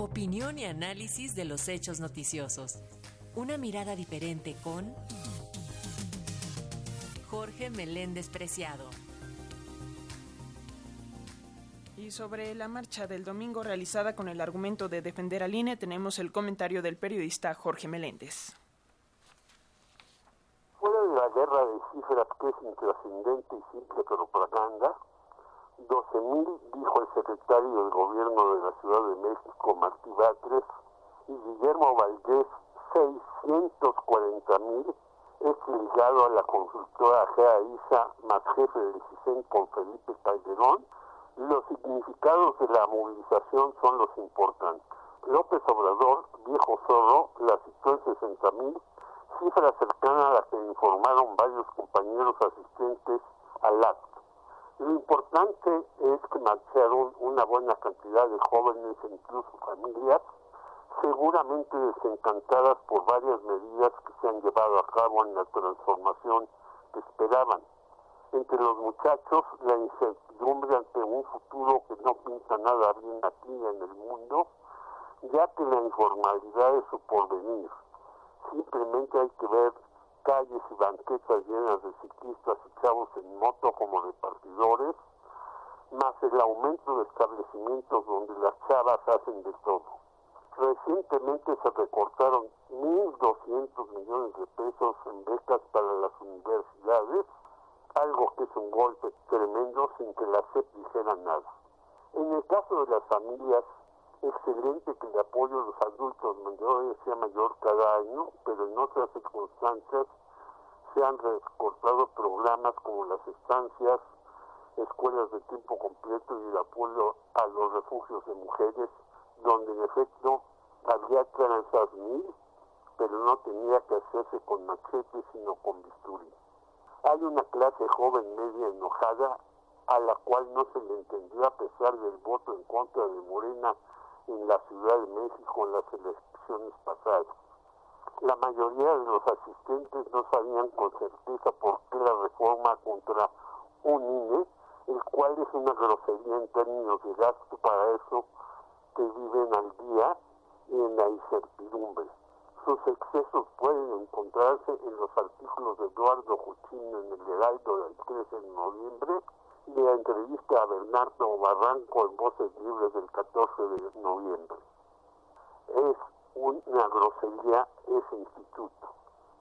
Opinión y análisis de los hechos noticiosos. Una mirada diferente con Jorge Meléndez Preciado. Y sobre la marcha del domingo realizada con el argumento de defender al INE, tenemos el comentario del periodista Jorge Meléndez. Fuera de la guerra de cifras que es intrascendente y simple propaganda, 12.000, dijo el secretario del gobierno de la Ciudad de México, Martí Batres, y Guillermo Valdés, 640.000, es ligado a la consultora GEA más jefe del CISEN con Felipe Calderón. Los significados de la movilización son los importantes. López Obrador, viejo zorro, la citó en 60.000, cifra cercana a la que informaron varios compañeros asistentes. Lo importante es que marcharon una buena cantidad de jóvenes e incluso familias, seguramente desencantadas por varias medidas que se han llevado a cabo en la transformación que esperaban. Entre los muchachos, la incertidumbre ante un futuro que no pinta nada bien aquí en el mundo, ya que la informalidad es su porvenir. Simplemente hay que ver calles y banquetas llenas de ciclistas y chavos en moto como de partidores, más el aumento de establecimientos donde las chavas hacen de todo. Recientemente se recortaron 1.200 millones de pesos en becas para las universidades, algo que es un golpe tremendo sin que la SEP dijera nada. En el caso de las familias, excelente que el apoyo de los adultos mayores sea mayor cada año, pero en otras circunstancias se han recortado programas como las estancias, escuelas de tiempo completo y el apoyo a los refugios de mujeres, donde en efecto había lanzar mil, pero no tenía que hacerse con machetes sino con bisturí. Hay una clase joven media enojada a la cual no se le entendió a pesar del voto en contra de Morena en la Ciudad de México en las elecciones pasadas. La mayoría de los asistentes no sabían con certeza por qué la reforma contra un INE, el cual es una grosería en términos de gasto para eso que viven al día y en la incertidumbre. Sus excesos pueden encontrarse en los artículos de Eduardo Juchín en el Heraldo del 13 de noviembre y la entrevista a Bernardo Barranco en Voces Libres del 14 de noviembre. Es una grosería ese instituto.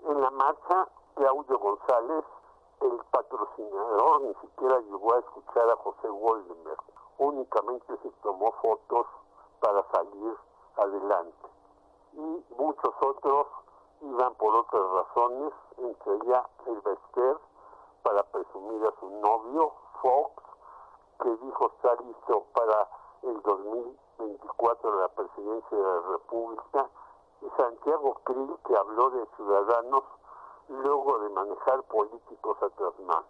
En la marcha, Claudio González, el patrocinador, ni siquiera llegó a escuchar a José Woldenberg. Únicamente se tomó fotos para salir adelante. Y muchos otros iban por otras razones, entre ellas el Bester, para presumir a su novio, Fox, que dijo estar listo para el 2024 de la presidencia de la República, y Santiago Krill, que habló de ciudadanos luego de manejar políticos atrás más.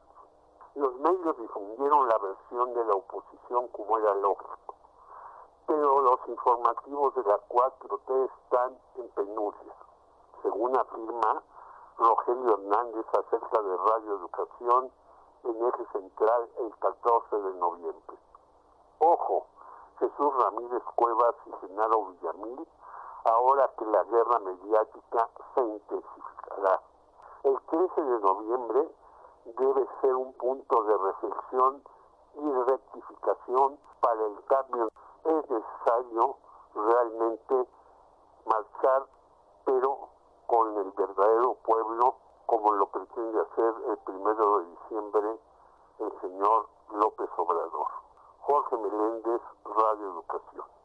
Los medios difundieron la versión de la oposición como era lógico, pero los informativos de la 4T están en penuria. Según afirma Rogelio Hernández acerca de Radio Educación en eje central el 14 de noviembre. Ojo, Jesús Ramírez Cuevas y Genaro Villamil, ahora que la guerra mediática se intensificará. El 13 de noviembre debe ser un punto de reflexión y rectificación para el cambio. Es necesario realmente marchar, pero con el verdadero pueblo, como lo pretende hacer el primero de diciembre el señor López Obrador. Jorge Meléndez, Radio Educación.